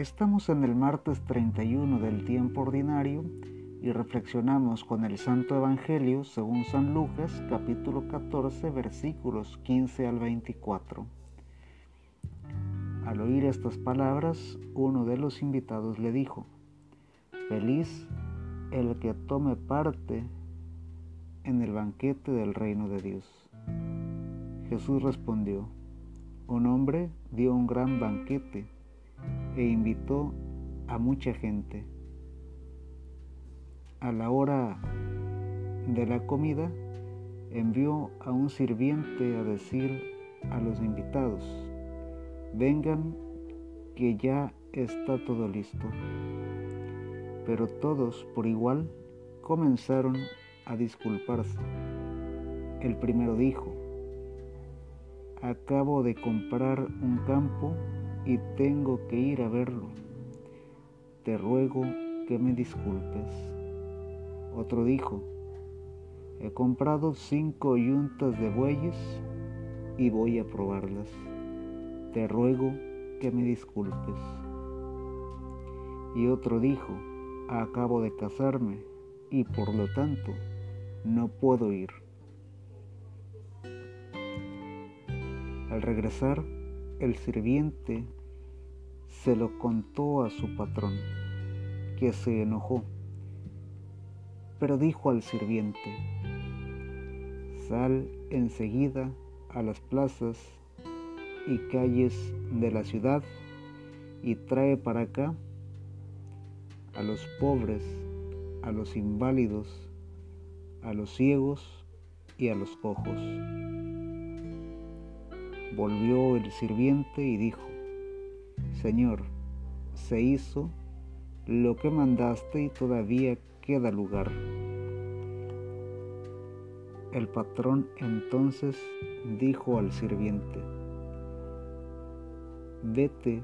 Estamos en el martes 31 del tiempo ordinario y reflexionamos con el Santo Evangelio según San Lucas capítulo 14 versículos 15 al 24. Al oír estas palabras, uno de los invitados le dijo, Feliz el que tome parte en el banquete del reino de Dios. Jesús respondió, un hombre dio un gran banquete e invitó a mucha gente. A la hora de la comida, envió a un sirviente a decir a los invitados, vengan que ya está todo listo. Pero todos por igual comenzaron a disculparse. El primero dijo, acabo de comprar un campo y tengo que ir a verlo. Te ruego que me disculpes. Otro dijo, he comprado cinco yuntas de bueyes y voy a probarlas. Te ruego que me disculpes. Y otro dijo, acabo de casarme y por lo tanto no puedo ir. Al regresar, el sirviente se lo contó a su patrón, que se enojó, pero dijo al sirviente, sal enseguida a las plazas y calles de la ciudad y trae para acá a los pobres, a los inválidos, a los ciegos y a los cojos. Volvió el sirviente y dijo, Señor, se hizo lo que mandaste y todavía queda lugar. El patrón entonces dijo al sirviente, vete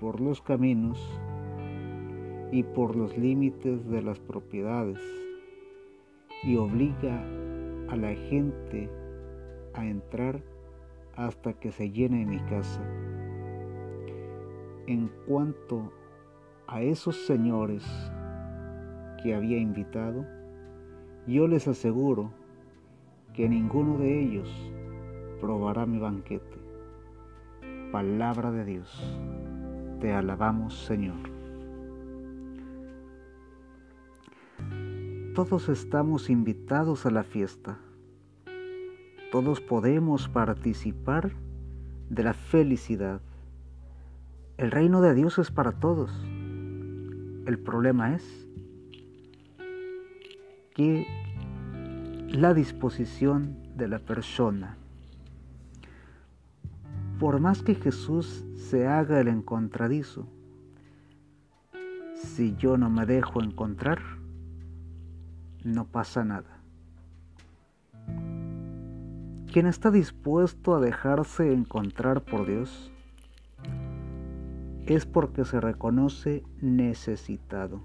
por los caminos y por los límites de las propiedades y obliga a la gente a entrar hasta que se llene mi casa. En cuanto a esos señores que había invitado, yo les aseguro que ninguno de ellos probará mi banquete. Palabra de Dios. Te alabamos, Señor. Todos estamos invitados a la fiesta todos podemos participar de la felicidad. El reino de Dios es para todos. El problema es que la disposición de la persona, por más que Jesús se haga el encontradizo, si yo no me dejo encontrar, no pasa nada. Quien está dispuesto a dejarse encontrar por Dios es porque se reconoce necesitado.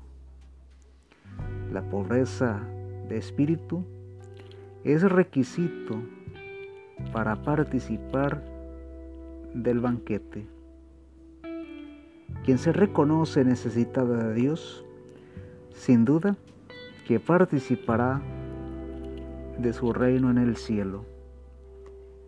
La pobreza de espíritu es requisito para participar del banquete. Quien se reconoce necesitado de Dios, sin duda que participará de su reino en el cielo.